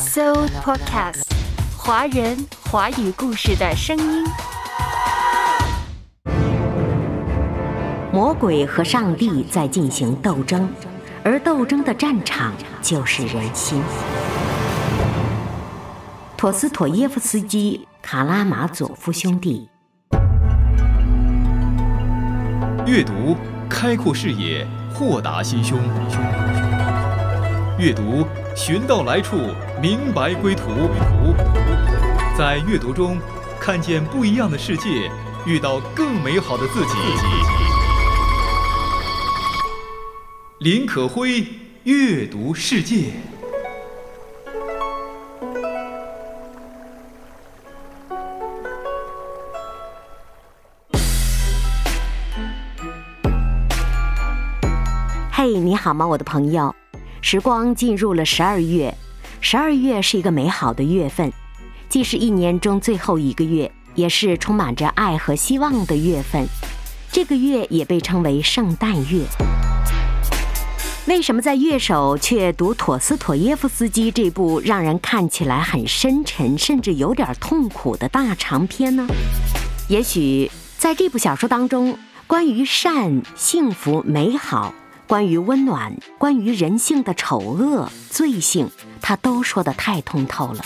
So Podcast，华人华语故事的声音。魔鬼和上帝在进行斗争，而斗争的战场就是人心。陀思妥耶夫斯基《卡拉马佐夫兄弟》。阅读，开阔视野，豁达心胸。阅读，寻到来处，明白归途。在阅读中，看见不一样的世界，遇到更美好的自己。林可辉，阅读世界。嘿，你好吗，我的朋友？时光进入了十二月，十二月是一个美好的月份，既是一年中最后一个月，也是充满着爱和希望的月份。这个月也被称为圣诞月。为什么在乐手却读陀思妥耶夫斯基这部让人看起来很深沉，甚至有点痛苦的大长篇呢？也许在这部小说当中，关于善、幸福、美好。关于温暖，关于人性的丑恶、罪性，他都说得太通透了。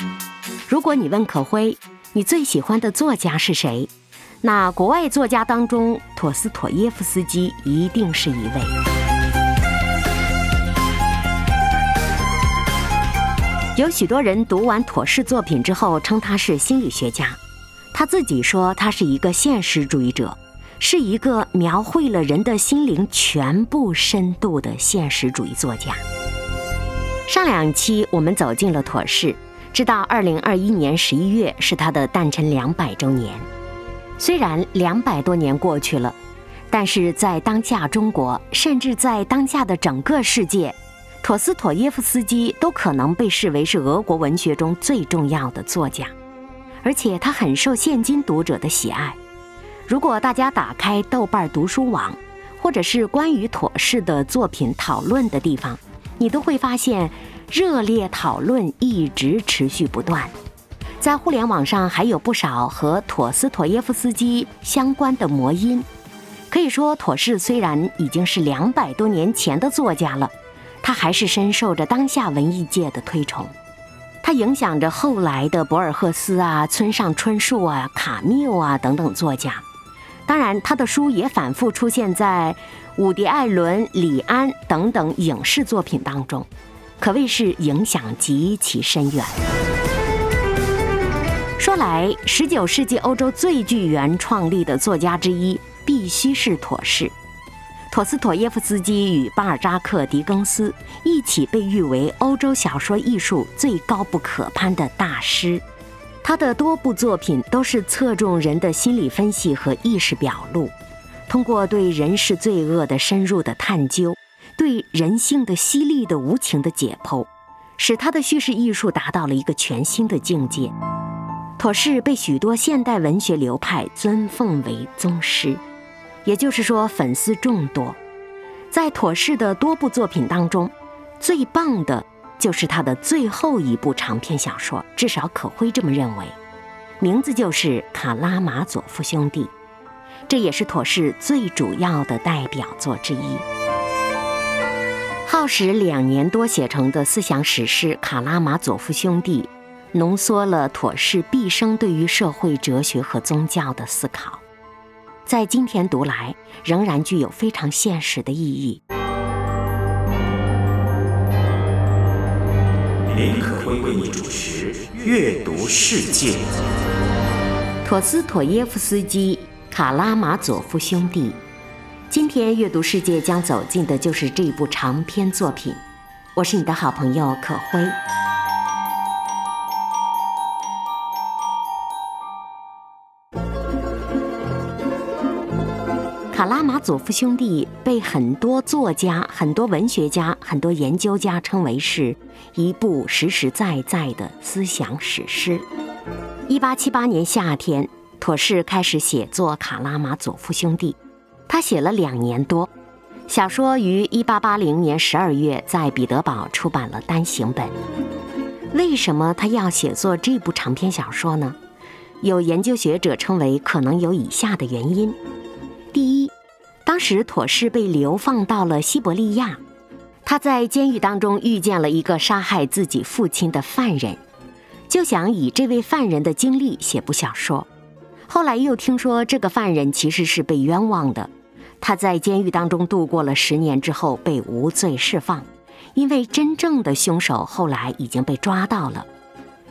如果你问可辉，你最喜欢的作家是谁？那国外作家当中，陀思妥耶夫斯基一定是一位。有许多人读完妥氏作品之后，称他是心理学家，他自己说他是一个现实主义者。是一个描绘了人的心灵全部深度的现实主义作家。上两期我们走进了妥氏，知道二零二一年十一月是他的诞辰两百周年。虽然两百多年过去了，但是在当下中国，甚至在当下的整个世界，陀思妥耶夫斯基都可能被视为是俄国文学中最重要的作家，而且他很受现今读者的喜爱。如果大家打开豆瓣读书网，或者是关于妥氏的作品讨论的地方，你都会发现热烈讨论一直持续不断。在互联网上还有不少和陀思妥耶夫斯基相关的魔音。可以说，妥氏虽然已经是两百多年前的作家了，他还是深受着当下文艺界的推崇。他影响着后来的博尔赫斯啊、村上春树啊、卡缪啊等等作家。当然，他的书也反复出现在伍迪·艾伦、李安等等影视作品当中，可谓是影响极其深远。说来，十九世纪欧洲最具原创力的作家之一，必须是妥氏。陀思妥耶夫斯基与巴尔扎克、狄更斯一起被誉为欧洲小说艺术最高不可攀的大师。他的多部作品都是侧重人的心理分析和意识表露，通过对人世罪恶的深入的探究，对人性的犀利的无情的解剖，使他的叙事艺术达到了一个全新的境界。妥氏被许多现代文学流派尊奉为宗师，也就是说粉丝众多。在妥氏的多部作品当中，最棒的。就是他的最后一部长篇小说，至少可辉这么认为，名字就是《卡拉马佐夫兄弟》，这也是妥氏最主要的代表作之一。耗时两年多写成的思想史诗《卡拉马佐夫兄弟》，浓缩了妥氏毕生对于社会哲学和宗教的思考，在今天读来，仍然具有非常现实的意义。林可辉为你主持《阅读世界》。陀思妥耶夫斯基《卡拉马佐夫兄弟》，今天阅读世界将走进的就是这部长篇作品。我是你的好朋友可辉。佐夫兄弟被很多作家、很多文学家、很多研究家称为是一部实实在在的思想史诗。一八七八年夏天，妥氏开始写作《卡拉马佐夫兄弟》，他写了两年多，小说于一八八零年十二月在彼得堡出版了单行本。为什么他要写作这部长篇小说呢？有研究学者称为可能有以下的原因：第一，当时妥氏被流放到了西伯利亚，他在监狱当中遇见了一个杀害自己父亲的犯人，就想以这位犯人的经历写部小说。后来又听说这个犯人其实是被冤枉的，他在监狱当中度过了十年之后被无罪释放，因为真正的凶手后来已经被抓到了。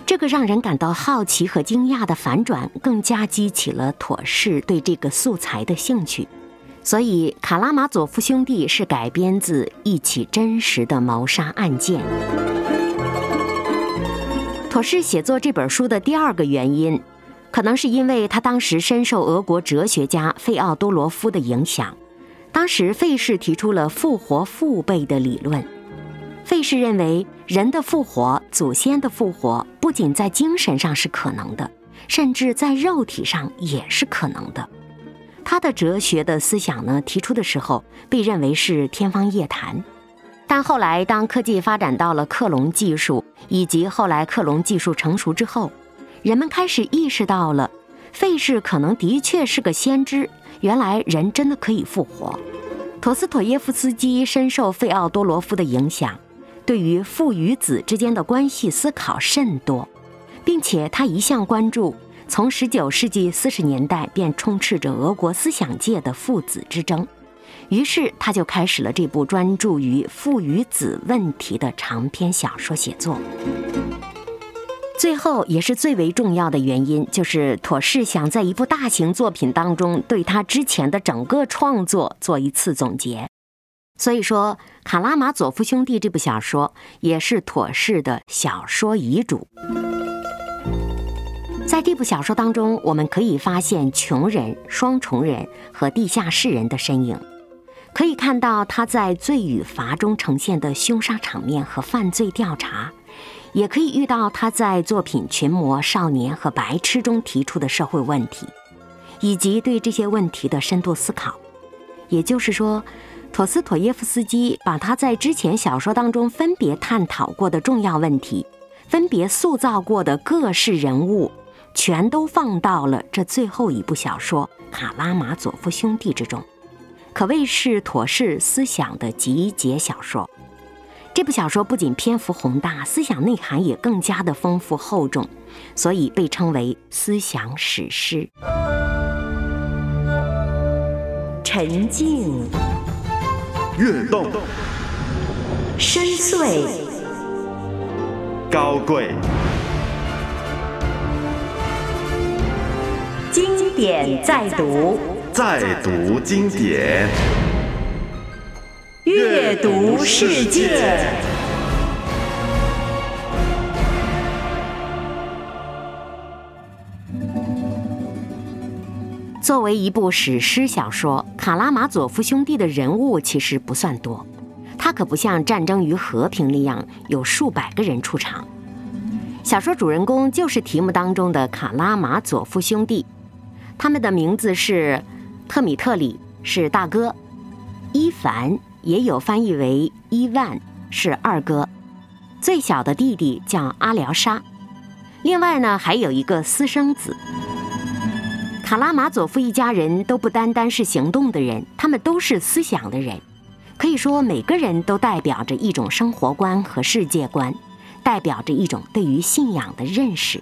这个让人感到好奇和惊讶的反转，更加激起了妥氏对这个素材的兴趣。所以，《卡拉马佐夫兄弟》是改编自一起真实的谋杀案件。妥氏写作这本书的第二个原因，可能是因为他当时深受俄国哲学家费奥多罗夫的影响。当时，费氏提出了复活父辈的理论。费氏认为，人的复活、祖先的复活，不仅在精神上是可能的，甚至在肉体上也是可能的。他的哲学的思想呢，提出的时候被认为是天方夜谭，但后来当科技发展到了克隆技术，以及后来克隆技术成熟之后，人们开始意识到了，费氏可能的确是个先知。原来人真的可以复活。陀思妥耶夫斯基深受费奥多罗夫的影响。对于父与子之间的关系思考甚多，并且他一向关注从19世纪40年代便充斥着俄国思想界的父子之争，于是他就开始了这部专注于父与子问题的长篇小说写作。最后也是最为重要的原因，就是妥氏想在一部大型作品当中对他之前的整个创作做一次总结。所以说，《卡拉马佐夫兄弟》这部小说也是妥氏的小说遗嘱。在这部小说当中，我们可以发现穷人、双重人和地下室人的身影，可以看到他在罪与罚中呈现的凶杀场面和犯罪调查，也可以遇到他在作品《群魔少年和白痴》中提出的社会问题，以及对这些问题的深度思考。也就是说。陀思妥耶夫斯基把他在之前小说当中分别探讨过的重要问题，分别塑造过的各式人物，全都放到了这最后一部小说《卡拉马佐夫兄弟》之中，可谓是妥氏思想的集结小说。这部小说不仅篇幅宏大，思想内涵也更加的丰富厚重，所以被称为思想史诗。沉静。跃动，深邃，高贵，经典再读，再读经典，阅读世界。作为一部史诗小说，《卡拉马佐夫兄弟》的人物其实不算多，他可不像《战争与和平》那样有数百个人出场。小说主人公就是题目当中的卡拉马佐夫兄弟，他们的名字是特米特里，是大哥；伊凡也有翻译为伊万，是二哥；最小的弟弟叫阿廖沙。另外呢，还有一个私生子。卡拉马佐夫一家人都不单单是行动的人，他们都是思想的人。可以说，每个人都代表着一种生活观和世界观，代表着一种对于信仰的认识。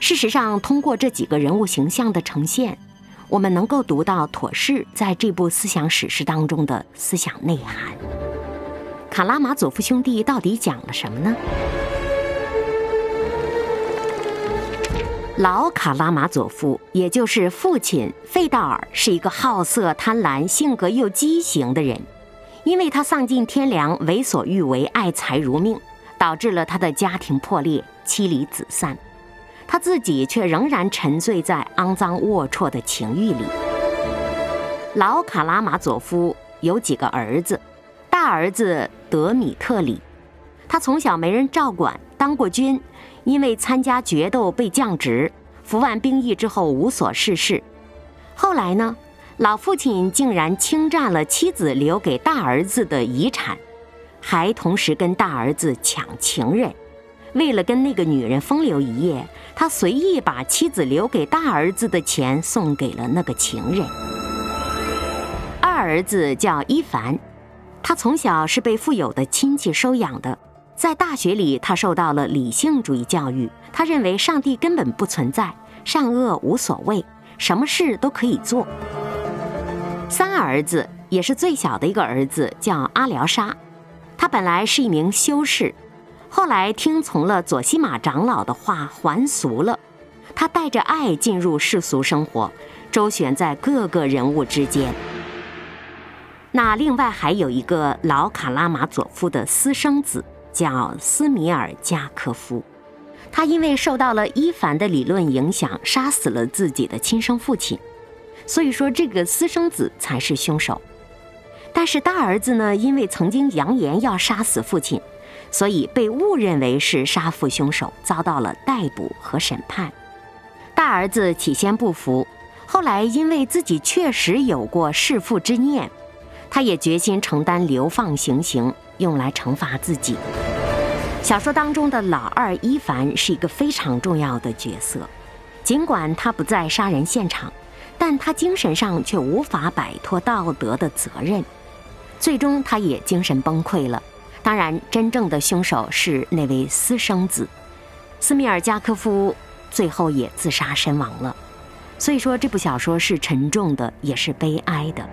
事实上，通过这几个人物形象的呈现，我们能够读到妥氏在这部思想史诗当中的思想内涵。卡拉马佐夫兄弟到底讲了什么呢？老卡拉马佐夫，也就是父亲费道尔，是一个好色贪婪、性格又畸形的人。因为他丧尽天良、为所欲为、爱财如命，导致了他的家庭破裂、妻离子散。他自己却仍然沉醉在肮脏龌龊的情欲里。老卡拉马佐夫有几个儿子，大儿子德米特里，他从小没人照管，当过军。因为参加决斗被降职，服完兵役之后无所事事。后来呢，老父亲竟然侵占了妻子留给大儿子的遗产，还同时跟大儿子抢情人，为了跟那个女人风流一夜，他随意把妻子留给大儿子的钱送给了那个情人。二儿子叫伊凡，他从小是被富有的亲戚收养的，在大学里他受到了理性主义教育，他认为上帝根本不存在，善恶无所谓，什么事都可以做。三儿子也是最小的一个儿子叫阿廖沙，他本来是一名修士。后来听从了左西玛长老的话，还俗了。他带着爱进入世俗生活，周旋在各个人物之间。那另外还有一个老卡拉马佐夫的私生子，叫斯米尔加科夫。他因为受到了伊凡的理论影响，杀死了自己的亲生父亲。所以说，这个私生子才是凶手。但是大儿子呢，因为曾经扬言要杀死父亲。所以被误认为是杀父凶手，遭到了逮捕和审判。大儿子起先不服，后来因为自己确实有过弑父之念，他也决心承担流放行刑，用来惩罚自己。小说当中的老二伊凡是一个非常重要的角色，尽管他不在杀人现场，但他精神上却无法摆脱道德的责任，最终他也精神崩溃了。当然，真正的凶手是那位私生子斯米尔加科夫，最后也自杀身亡了。所以说，这部小说是沉重的，也是悲哀的。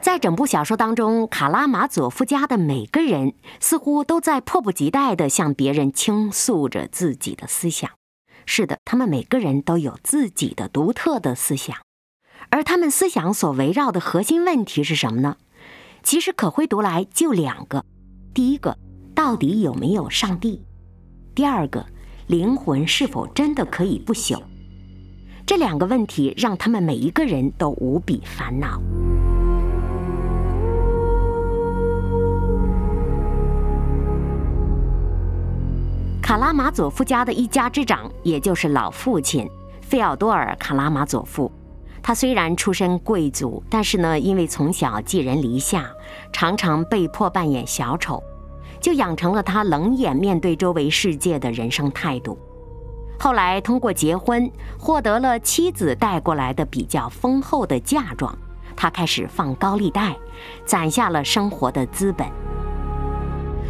在整部小说当中，卡拉马佐夫家的每个人似乎都在迫不及待地向别人倾诉着自己的思想。是的，他们每个人都有自己的独特的思想，而他们思想所围绕的核心问题是什么呢？其实可回读来就两个，第一个，到底有没有上帝？第二个，灵魂是否真的可以不朽？这两个问题让他们每一个人都无比烦恼。卡拉马佐夫家的一家之长，也就是老父亲费奥多尔·卡拉马佐夫。他虽然出身贵族，但是呢，因为从小寄人篱下，常常被迫扮演小丑，就养成了他冷眼面对周围世界的人生态度。后来通过结婚，获得了妻子带过来的比较丰厚的嫁妆，他开始放高利贷，攒下了生活的资本。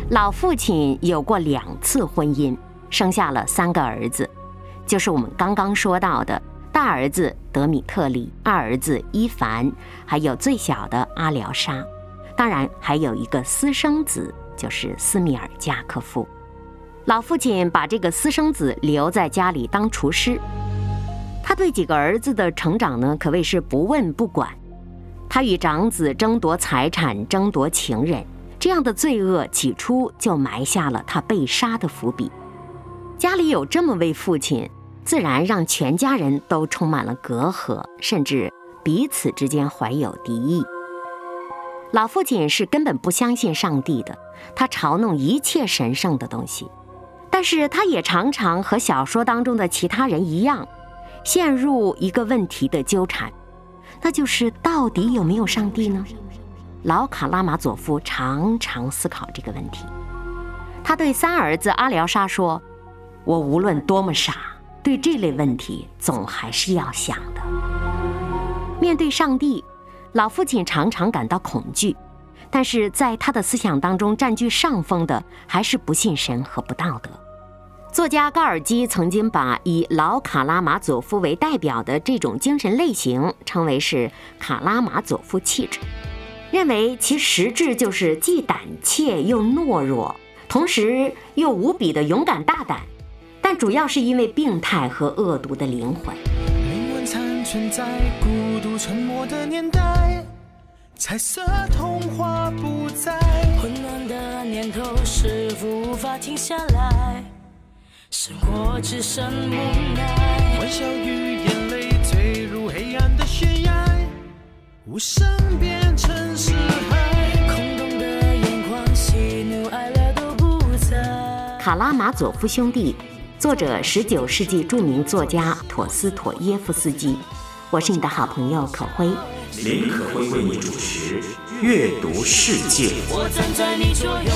老父亲有过两次婚姻，生下了三个儿子，就是我们刚刚说到的。大儿子德米特里，二儿子伊凡，还有最小的阿廖沙，当然还有一个私生子，就是斯米尔加科夫。老父亲把这个私生子留在家里当厨师，他对几个儿子的成长呢，可谓是不问不管。他与长子争夺财产、争夺情人，这样的罪恶起初就埋下了他被杀的伏笔。家里有这么位父亲。自然让全家人都充满了隔阂，甚至彼此之间怀有敌意。老父亲是根本不相信上帝的，他嘲弄一切神圣的东西。但是他也常常和小说当中的其他人一样，陷入一个问题的纠缠，那就是到底有没有上帝呢？老卡拉马佐夫常常思考这个问题。他对三儿子阿廖沙说：“我无论多么傻。”对这类问题，总还是要想的。面对上帝，老父亲常常感到恐惧，但是在他的思想当中占据上风的，还是不信神和不道德。作家高尔基曾经把以老卡拉马佐夫为代表的这种精神类型称为是卡拉马佐夫气质，认为其实质就是既胆怯又懦弱，同时又无比的勇敢大胆。但主要是因为病态和恶毒的灵魂。灵魂残存在孤独沉默的年代，彩色童话不再。混乱的念头是否无法停下来？生活只剩无奈。欢笑与眼泪坠入黑暗的悬崖，无声变成死海。空洞的眼眶，喜怒哀乐都不在。卡拉马佐夫兄弟。作者：十九世纪著名作家陀思妥耶夫斯基。我是你的好朋友可辉。林可辉为你主持《阅读世界》。我站在你左右。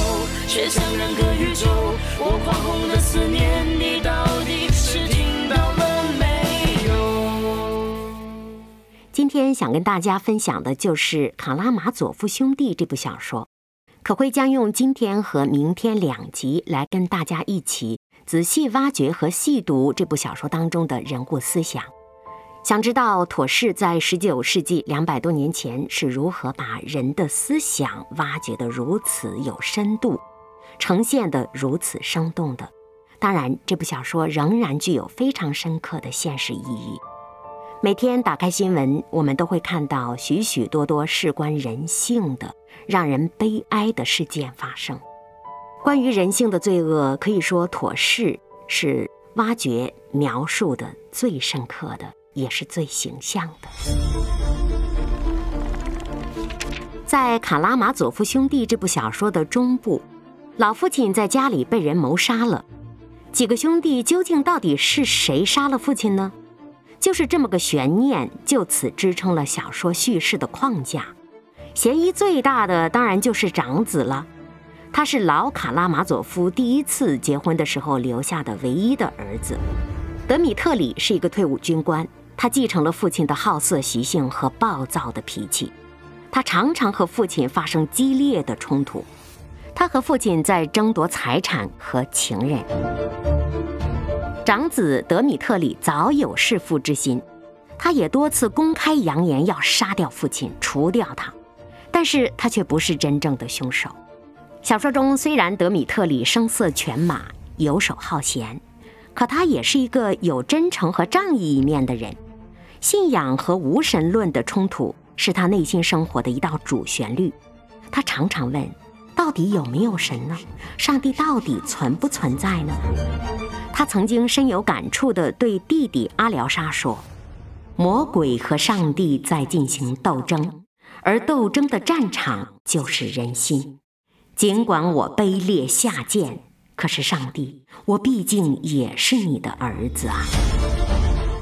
却像两个宇宙。我狂轰的思念，你到底是听到了没有？今天想跟大家分享的就是《卡拉马佐夫兄弟》这部小说。可会将用今天和明天两集来跟大家一起仔细挖掘和细读这部小说当中的人物思想。想知道妥氏在十九世纪两百多年前是如何把人的思想挖掘得如此有深度，呈现得如此生动的？当然，这部小说仍然具有非常深刻的现实意义。每天打开新闻，我们都会看到许许多多事关人性的、让人悲哀的事件发生。关于人性的罪恶，可以说妥适是挖掘描述的最深刻的。也是最形象的。在《卡拉马佐夫兄弟》这部小说的中部，老父亲在家里被人谋杀了。几个兄弟究竟到底是谁杀了父亲呢？就是这么个悬念，就此支撑了小说叙事的框架。嫌疑最大的当然就是长子了，他是老卡拉马佐夫第一次结婚的时候留下的唯一的儿子。德米特里是一个退伍军官。他继承了父亲的好色习性和暴躁的脾气，他常常和父亲发生激烈的冲突。他和父亲在争夺财产和情人。长子德米特里早有弑父之心，他也多次公开扬言要杀掉父亲，除掉他。但是他却不是真正的凶手。小说中虽然德米特里声色犬马、游手好闲，可他也是一个有真诚和仗义一面的人。信仰和无神论的冲突是他内心生活的一道主旋律。他常常问：到底有没有神呢？上帝到底存不存在呢？他曾经深有感触地对弟弟阿廖沙说：“魔鬼和上帝在进行斗争，而斗争的战场就是人心。尽管我卑劣下贱，可是上帝，我毕竟也是你的儿子啊。”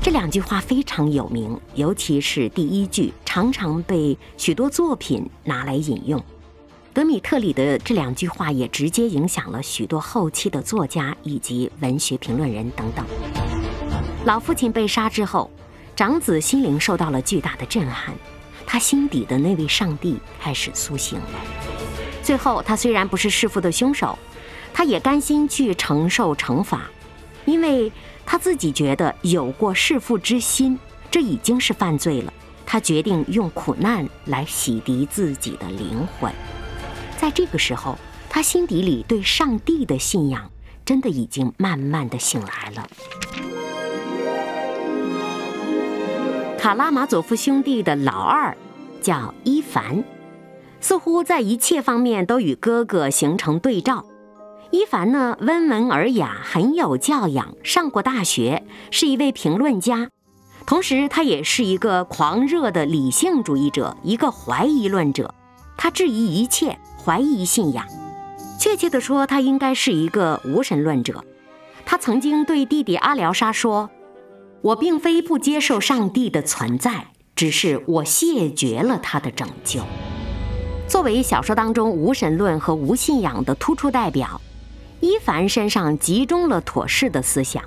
这两句话非常有名，尤其是第一句，常常被许多作品拿来引用。德米特里的这两句话也直接影响了许多后期的作家以及文学评论人等等。老父亲被杀之后，长子心灵受到了巨大的震撼，他心底的那位上帝开始苏醒了。最后，他虽然不是弑父的凶手，他也甘心去承受惩罚，因为。他自己觉得有过弑父之心，这已经是犯罪了。他决定用苦难来洗涤自己的灵魂。在这个时候，他心底里对上帝的信仰真的已经慢慢的醒来了。卡拉马佐夫兄弟的老二叫伊凡，似乎在一切方面都与哥哥形成对照。伊凡呢，温文尔雅，很有教养，上过大学，是一位评论家，同时他也是一个狂热的理性主义者，一个怀疑论者。他质疑一切，怀疑信仰。确切地说，他应该是一个无神论者。他曾经对弟弟阿廖沙说：“我并非不接受上帝的存在，只是我谢绝了他的拯救。”作为小说当中无神论和无信仰的突出代表。伊凡身上集中了妥适的思想，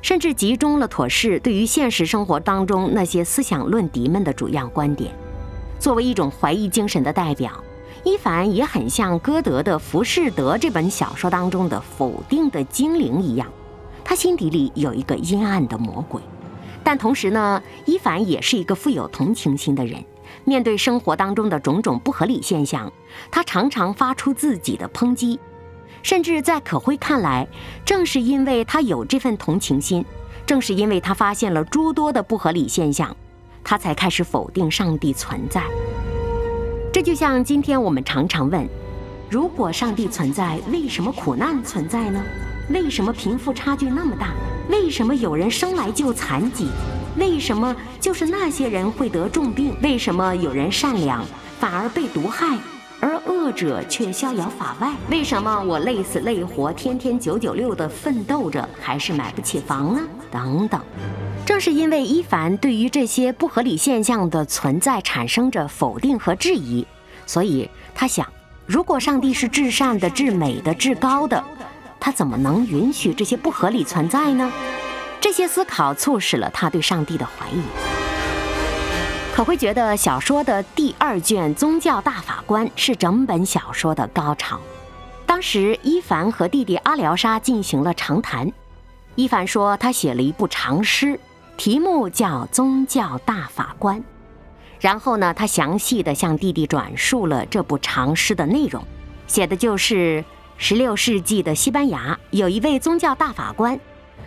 甚至集中了妥适对于现实生活当中那些思想论敌们的主要观点。作为一种怀疑精神的代表，伊凡也很像歌德的《浮士德》这本小说当中的否定的精灵一样，他心底里有一个阴暗的魔鬼。但同时呢，伊凡也是一个富有同情心的人。面对生活当中的种种不合理现象，他常常发出自己的抨击。甚至在可辉看来，正是因为他有这份同情心，正是因为他发现了诸多的不合理现象，他才开始否定上帝存在。这就像今天我们常常问：如果上帝存在，为什么苦难存在呢？为什么贫富差距那么大？为什么有人生来就残疾？为什么就是那些人会得重病？为什么有人善良反而被毒害？而恶者却逍遥法外，为什么我累死累活，天天九九六的奋斗着，还是买不起房呢？等等，正是因为伊凡对于这些不合理现象的存在产生着否定和质疑，所以他想，如果上帝是至善的、至美的、至高的，他怎么能允许这些不合理存在呢？这些思考促使了他对上帝的怀疑。可会觉得小说的第二卷《宗教大法官》是整本小说的高潮。当时伊凡和弟弟阿廖沙进行了长谈。伊凡说他写了一部长诗，题目叫《宗教大法官》。然后呢，他详细的向弟弟转述了这部长诗的内容，写的就是十六世纪的西班牙有一位宗教大法官，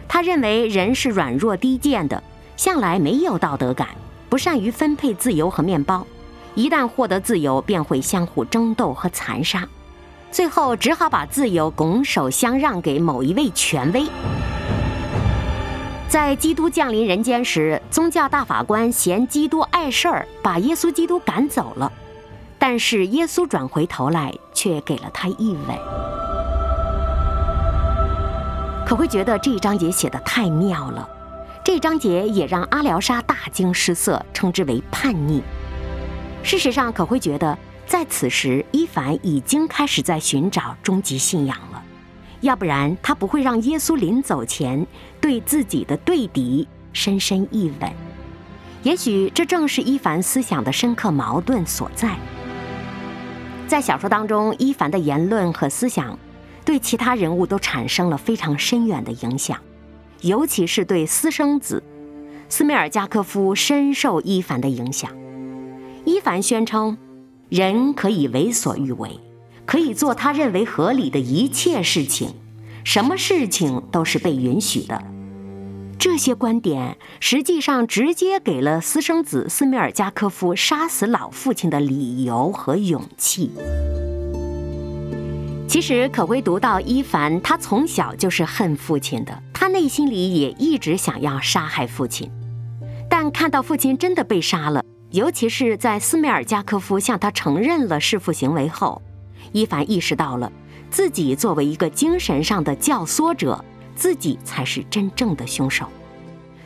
他认为人是软弱低贱的，向来没有道德感。不善于分配自由和面包，一旦获得自由，便会相互争斗和残杀，最后只好把自由拱手相让给某一位权威。在基督降临人间时，宗教大法官嫌基督碍事儿，把耶稣基督赶走了。但是耶稣转回头来，却给了他一吻。可会觉得这一章节写的太妙了。这一章节也让阿廖沙大惊失色，称之为叛逆。事实上，可会觉得在此时，伊凡已经开始在寻找终极信仰了，要不然他不会让耶稣临走前对自己的对敌深深一吻。也许这正是伊凡思想的深刻矛盾所在。在小说当中，伊凡的言论和思想对其他人物都产生了非常深远的影响。尤其是对私生子斯梅尔加科夫深受伊凡的影响。伊凡宣称，人可以为所欲为，可以做他认为合理的一切事情，什么事情都是被允许的。这些观点实际上直接给了私生子斯梅尔加科夫杀死老父亲的理由和勇气。其实可会读到伊凡，他从小就是恨父亲的，他内心里也一直想要杀害父亲。但看到父亲真的被杀了，尤其是在斯梅尔加科夫向他承认了弑父行为后，伊凡意识到了自己作为一个精神上的教唆者，自己才是真正的凶手。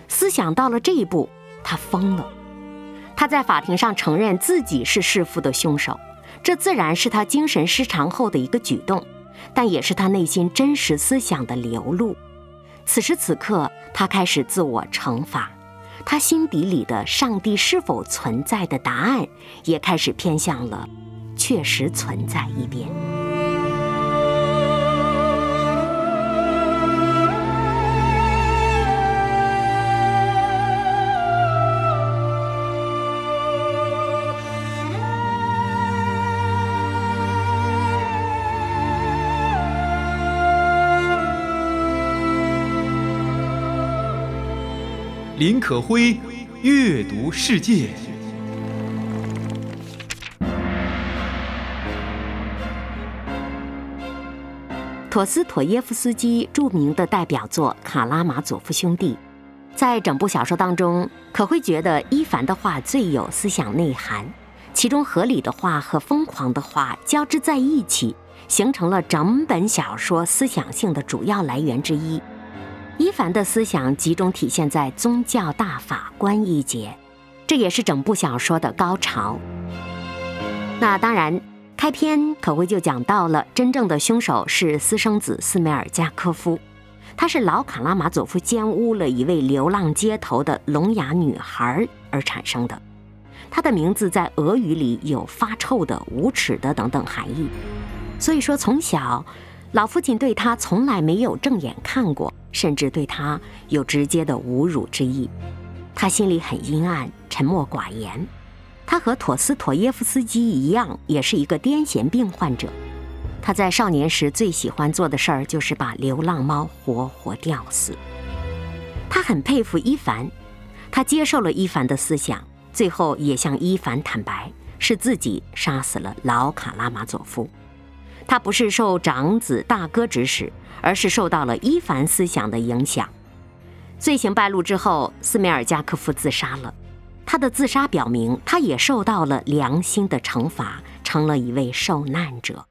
思想到了这一步，他疯了。他在法庭上承认自己是弑父的凶手。这自然是他精神失常后的一个举动，但也是他内心真实思想的流露。此时此刻，他开始自我惩罚，他心底里的上帝是否存在的答案，也开始偏向了确实存在一边。林可辉，阅读世界。陀思妥耶夫斯基著名的代表作《卡拉马佐夫兄弟》，在整部小说当中，可会觉得伊凡的话最有思想内涵，其中合理的话和疯狂的话交织在一起，形成了整本小说思想性的主要来源之一。伊凡的思想集中体现在宗教大法官一节，这也是整部小说的高潮。那当然，开篇可会就讲到了真正的凶手是私生子斯梅尔加科夫，他是老卡拉马佐夫奸污了一位流浪街头的聋哑女孩而产生的。他的名字在俄语里有发臭的、无耻的等等含义，所以说从小。老父亲对他从来没有正眼看过，甚至对他有直接的侮辱之意。他心里很阴暗，沉默寡言。他和陀思妥耶夫斯基一样，也是一个癫痫病患者。他在少年时最喜欢做的事儿就是把流浪猫活活吊死。他很佩服伊凡，他接受了伊凡的思想，最后也向伊凡坦白，是自己杀死了老卡拉马佐夫。他不是受长子大哥指使，而是受到了伊凡思想的影响。罪行败露之后，斯梅尔加科夫自杀了。他的自杀表明，他也受到了良心的惩罚，成了一位受难者。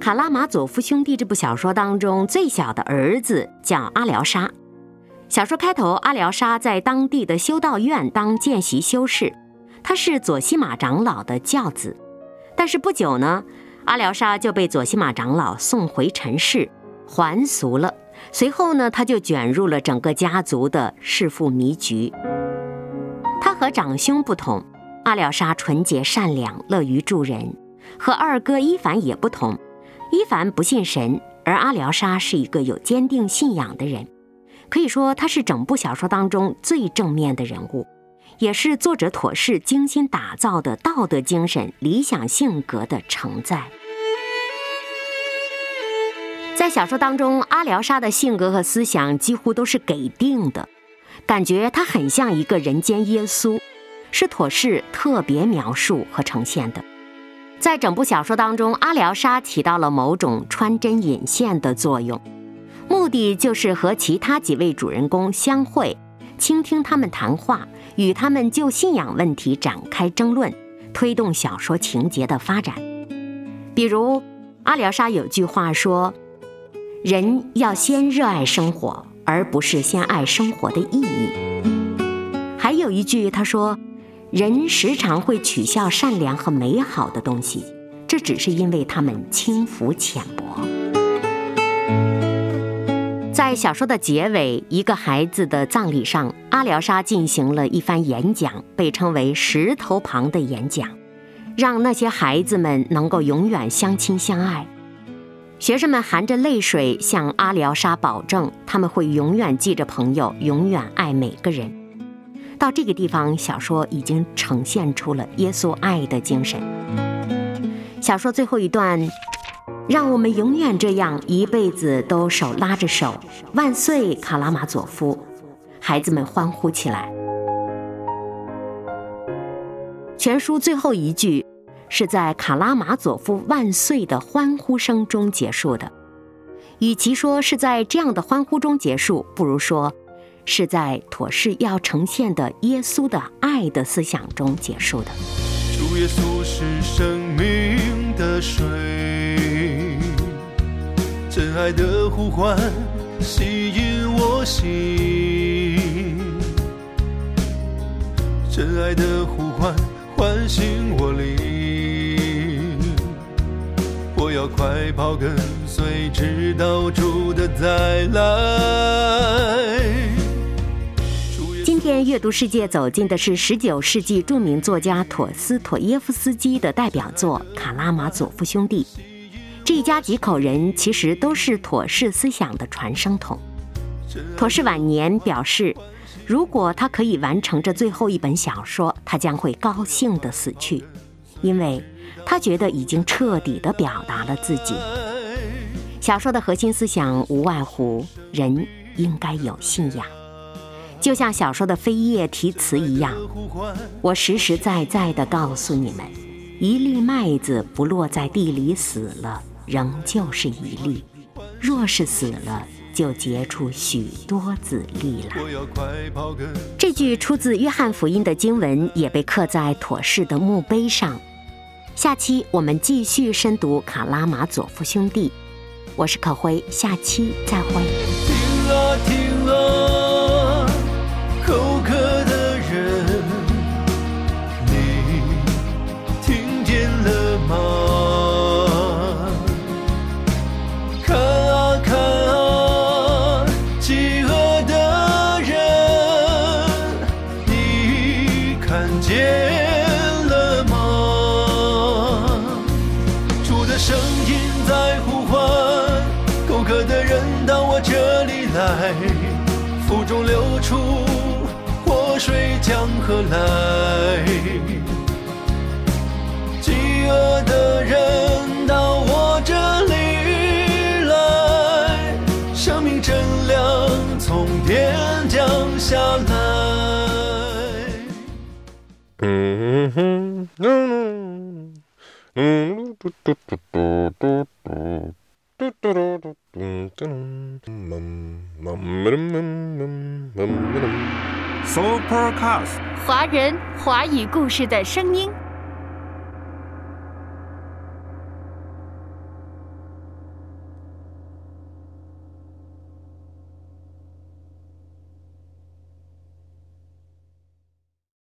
《卡拉马佐夫兄弟》这部小说当中，最小的儿子叫阿廖沙。小说开头，阿廖沙在当地的修道院当见习修士，他是左西马长老的教子。但是不久呢，阿廖沙就被左西马长老送回尘世，还俗了。随后呢，他就卷入了整个家族的弑父迷局。他和长兄不同，阿廖沙纯洁善良，乐于助人；和二哥伊凡也不同，伊凡不信神，而阿廖沙是一个有坚定信仰的人。可以说，他是整部小说当中最正面的人物，也是作者妥氏精心打造的道德精神、理想性格的承载。在小说当中，阿廖沙的性格和思想几乎都是给定的，感觉他很像一个人间耶稣，是妥氏特别描述和呈现的。在整部小说当中，阿廖沙起到了某种穿针引线的作用。目的就是和其他几位主人公相会，倾听他们谈话，与他们就信仰问题展开争论，推动小说情节的发展。比如，阿廖沙有句话说：“人要先热爱生活，而不是先爱生活的意义。”还有一句，他说：“人时常会取笑善良和美好的东西，这只是因为他们轻浮浅薄。”在小说的结尾，一个孩子的葬礼上，阿廖沙进行了一番演讲，被称为“石头旁的演讲”，让那些孩子们能够永远相亲相爱。学生们含着泪水向阿廖沙保证，他们会永远记着朋友，永远爱每个人。到这个地方，小说已经呈现出了耶稣爱的精神。小说最后一段。让我们永远这样，一辈子都手拉着手，万岁，卡拉马佐夫！孩子们欢呼起来。全书最后一句是在卡拉马佐夫万岁的欢呼声中结束的。与其说是在这样的欢呼中结束，不如说是在妥适要呈现的耶稣的爱的思想中结束的。主耶稣是生命的水。真爱的呼唤吸引我心，真爱的呼唤唤醒我灵。我要快跑跟随，直到主的再来。今天阅读世界走进的是十九世纪著名作家陀思妥耶夫斯基的代表作《卡拉马佐夫兄弟》。这家几口人其实都是妥氏思想的传声筒。妥氏晚年表示，如果他可以完成这最后一本小说，他将会高兴地死去，因为他觉得已经彻底地表达了自己。小说的核心思想无外乎人应该有信仰，就像小说的扉页题词一样，我实实在在地告诉你们：一粒麦子不落在地里死了。仍旧是一粒，若是死了，就结出许多子粒来。这句出自约翰福音的经文也被刻在妥氏的墓碑上。下期我们继续深读《卡拉马佐夫兄弟》，我是可辉，下期再会。何来，饥饿的人到我这里来，生命真亮从天降下来。嗯哼，嗯嗯，嘟嘟嘟嘟嘟嘟。华人华语故事的声音。